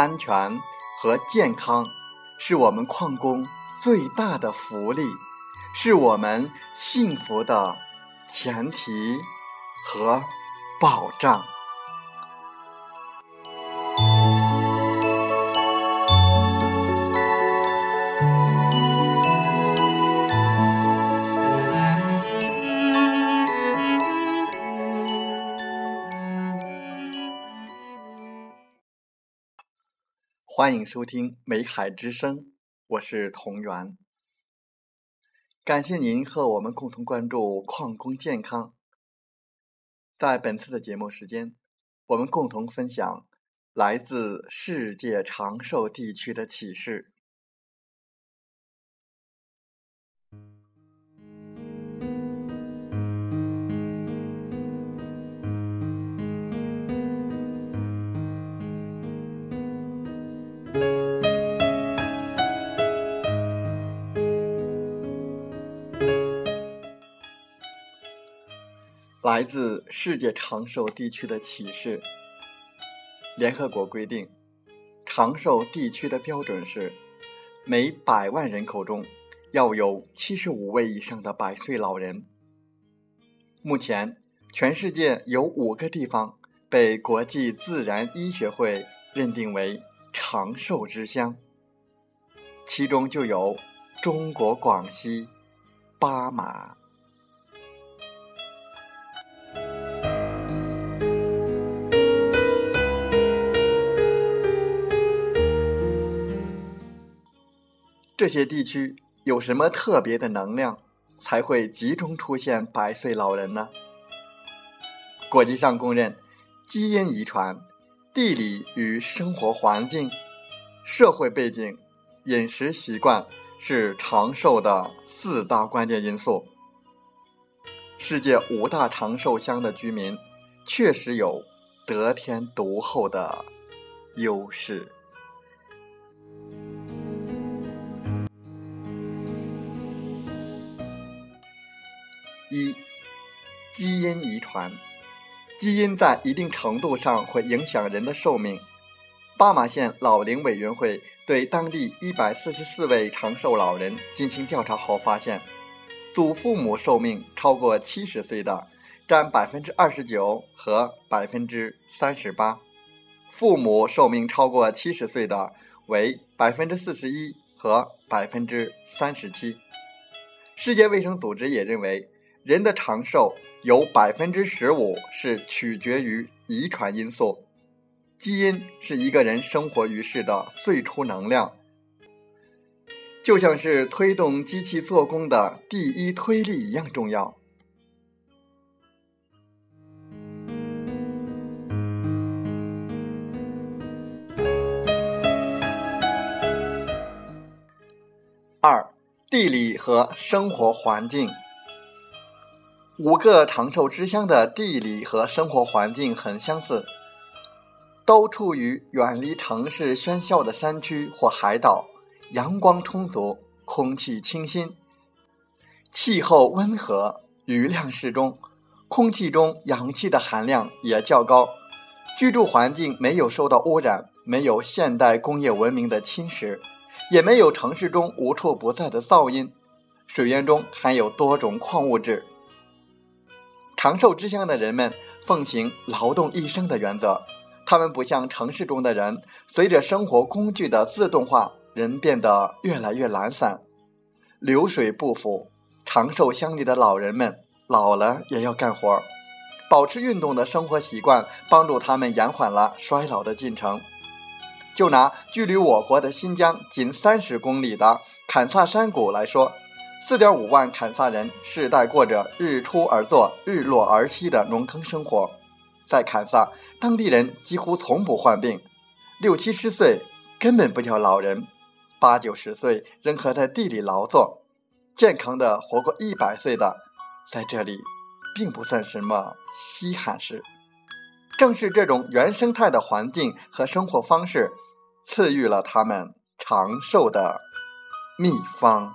安全和健康是我们矿工最大的福利，是我们幸福的前提和保障。欢迎收听《美海之声》，我是同源。感谢您和我们共同关注矿工健康。在本次的节目时间，我们共同分享来自世界长寿地区的启示。来自世界长寿地区的启示。联合国规定，长寿地区的标准是每百万人口中要有七十五位以上的百岁老人。目前，全世界有五个地方被国际自然医学会认定为长寿之乡，其中就有中国广西巴马。这些地区有什么特别的能量，才会集中出现百岁老人呢？国际上公认，基因遗传、地理与生活环境、社会背景、饮食习惯是长寿的四大关键因素。世界五大长寿乡的居民确实有得天独厚的优势。基因遗传，基因在一定程度上会影响人的寿命。巴马县老龄委员会对当地一百四十四位长寿老人进行调查后发现，祖父母寿命超过七十岁的占百分之二十九和百分之三十八，父母寿命超过七十岁的为百分之四十一和百分之三十七。世界卫生组织也认为。人的长寿有百分之十五是取决于遗传因素，基因是一个人生活于世的最初能量，就像是推动机器做工的第一推力一样重要。二、地理和生活环境。五个长寿之乡的地理和生活环境很相似，都处于远离城市喧嚣的山区或海岛，阳光充足，空气清新，气候温和，雨量适中，空气中氧气的含量也较高，居住环境没有受到污染，没有现代工业文明的侵蚀，也没有城市中无处不在的噪音，水源中含有多种矿物质。长寿之乡的人们奉行劳动一生的原则，他们不像城市中的人，随着生活工具的自动化，人变得越来越懒散，流水不腐。长寿乡里的老人们老了也要干活，保持运动的生活习惯，帮助他们延缓了衰老的进程。就拿距离我国的新疆仅三十公里的坎萨山谷来说，四点五万坎萨人世代过着日出而作、日落而息的农耕生活。在坎萨，当地人几乎从不患病，六七十岁根本不叫老人，八九十岁仍可在地里劳作，健康的活过一百岁的，在这里并不算什么稀罕事。正是这种原生态的环境和生活方式，赐予了他们长寿的秘方。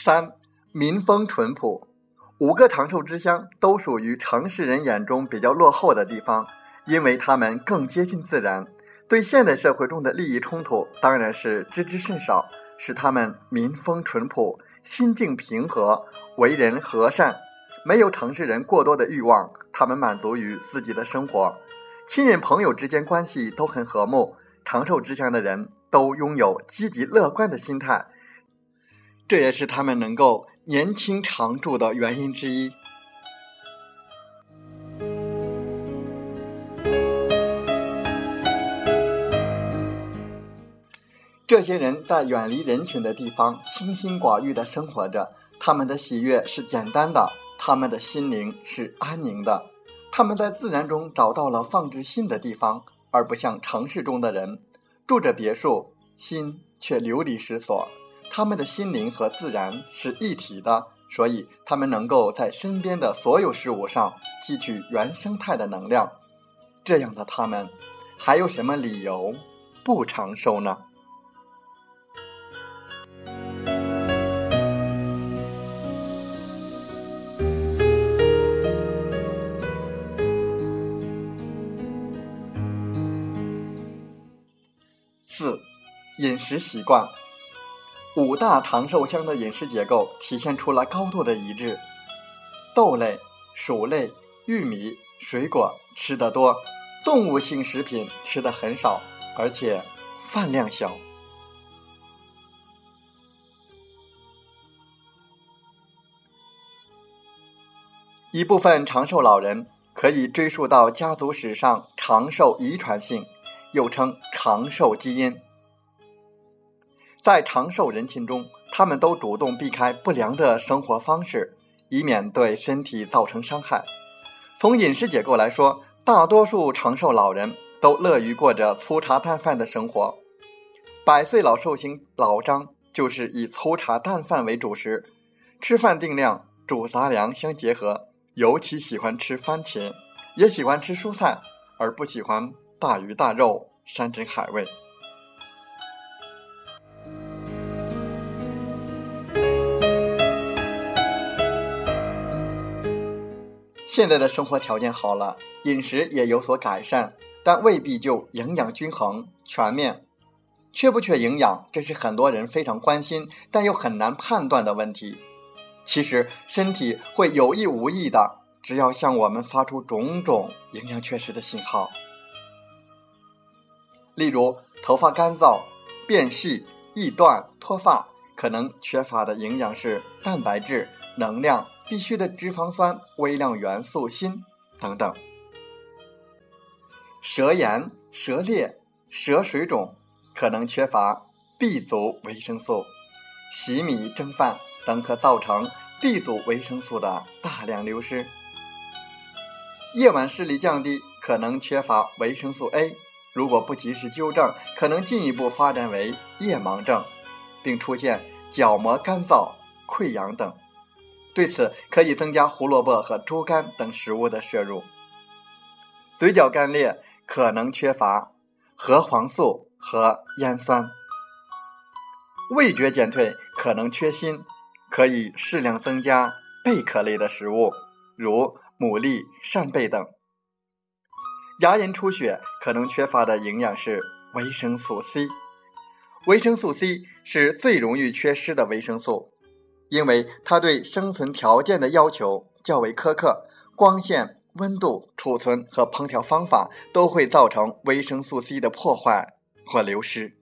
三，民风淳朴。五个长寿之乡都属于城市人眼中比较落后的地方，因为他们更接近自然。对现代社会中的利益冲突，当然是知之甚少。使他们民风淳朴，心境平和，为人和善，没有城市人过多的欲望。他们满足于自己的生活，亲人朋友之间关系都很和睦。长寿之乡的人都拥有积极乐观的心态，这也是他们能够年轻常驻的原因之一。这些人在远离人群的地方，清心寡欲的生活着。他们的喜悦是简单的，他们的心灵是安宁的。他们在自然中找到了放置心的地方，而不像城市中的人，住着别墅，心却流离失所。他们的心灵和自然是一体的，所以他们能够在身边的所有事物上汲取原生态的能量。这样的他们，还有什么理由不长寿呢？四、饮食习惯。五大长寿乡的饮食结构体现出了高度的一致：豆类、薯类、玉米、水果吃得多，动物性食品吃的很少，而且饭量小。一部分长寿老人可以追溯到家族史上长寿遗传性。又称长寿基因，在长寿人群中，他们都主动避开不良的生活方式，以免对身体造成伤害。从饮食结构来说，大多数长寿老人都乐于过着粗茶淡饭的生活。百岁老寿星老张就是以粗茶淡饭为主食，吃饭定量，主杂粮相结合，尤其喜欢吃番茄，也喜欢吃蔬菜，而不喜欢。大鱼大肉、山珍海味。现在的生活条件好了，饮食也有所改善，但未必就营养均衡、全面。缺不缺营养，这是很多人非常关心，但又很难判断的问题。其实，身体会有意无意的，只要向我们发出种种营养缺失的信号。例如，头发干燥、变细、易断、脱发，可能缺乏的营养是蛋白质、能量、必需的脂肪酸、微量元素锌等等。舌炎、舌裂、舌水肿，可能缺乏 B 族维生素。洗米蒸饭等可造成 B 族维生素的大量流失。夜晚视力降低，可能缺乏维生素 A。如果不及时纠正，可能进一步发展为夜盲症，并出现角膜干燥、溃疡等。对此，可以增加胡萝卜和猪肝等食物的摄入。嘴角干裂可能缺乏核黄素和烟酸。味觉减退可能缺锌，可以适量增加贝壳类的食物，如牡蛎、扇贝等。牙龈出血可能缺乏的营养是维生素 C，维生素 C 是最容易缺失的维生素，因为它对生存条件的要求较为苛刻，光线、温度、储存和烹调方法都会造成维生素 C 的破坏或流失。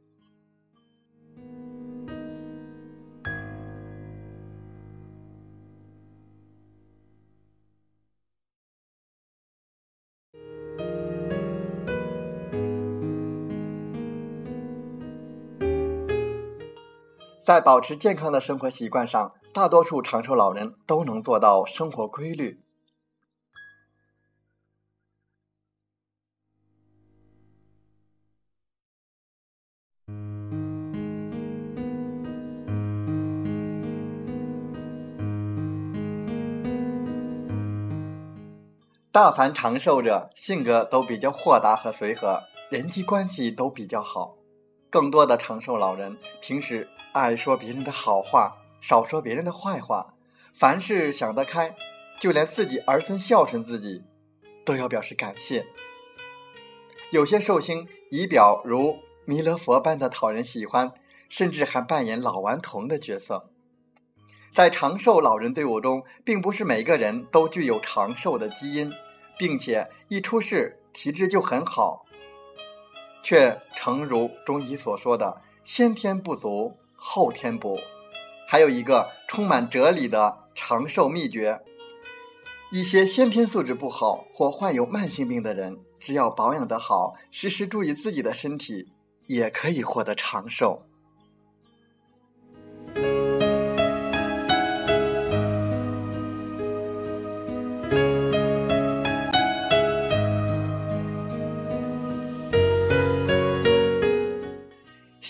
在保持健康的生活习惯上，大多数长寿老人都能做到生活规律。大凡长寿者，性格都比较豁达和随和，人际关系都比较好。更多的长寿老人平时爱说别人的好话，少说别人的坏话，凡事想得开，就连自己儿孙孝顺自己，都要表示感谢。有些寿星仪表如弥勒佛般的讨人喜欢，甚至还扮演老顽童的角色。在长寿老人队伍中，并不是每个人都具有长寿的基因，并且一出世体质就很好。却诚如中医所说的“先天不足，后天补”，还有一个充满哲理的长寿秘诀：一些先天素质不好或患有慢性病的人，只要保养得好，时时注意自己的身体，也可以获得长寿。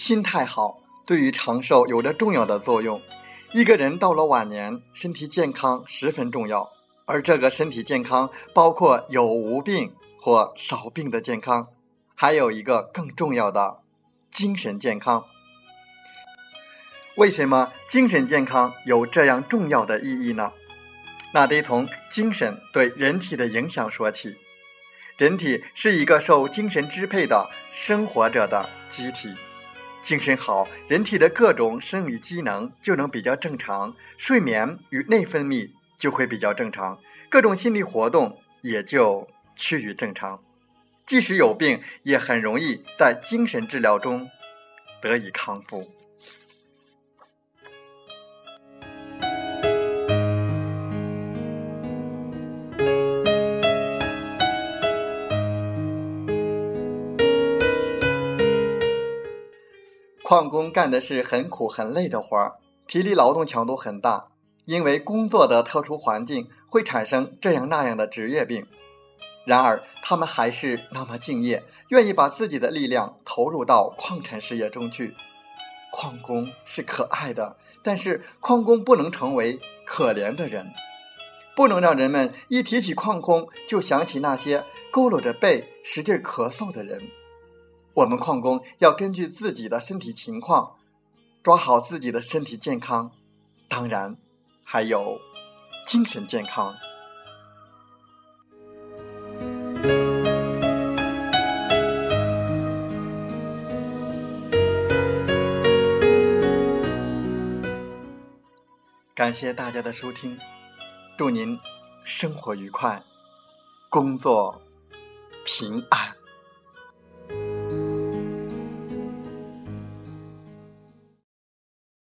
心态好对于长寿有着重要的作用。一个人到了晚年，身体健康十分重要，而这个身体健康包括有无病或少病的健康，还有一个更重要的精神健康。为什么精神健康有这样重要的意义呢？那得从精神对人体的影响说起。人体是一个受精神支配的生活着的机体。精神好，人体的各种生理机能就能比较正常，睡眠与内分泌就会比较正常，各种心理活动也就趋于正常。即使有病，也很容易在精神治疗中得以康复。矿工干的是很苦很累的活儿，体力劳动强度很大，因为工作的特殊环境会产生这样那样的职业病。然而，他们还是那么敬业，愿意把自己的力量投入到矿产事业中去。矿工是可爱的，但是矿工不能成为可怜的人，不能让人们一提起矿工就想起那些佝偻着背使劲咳嗽的人。我们矿工要根据自己的身体情况，抓好自己的身体健康，当然还有精神健康。感谢大家的收听，祝您生活愉快，工作平安。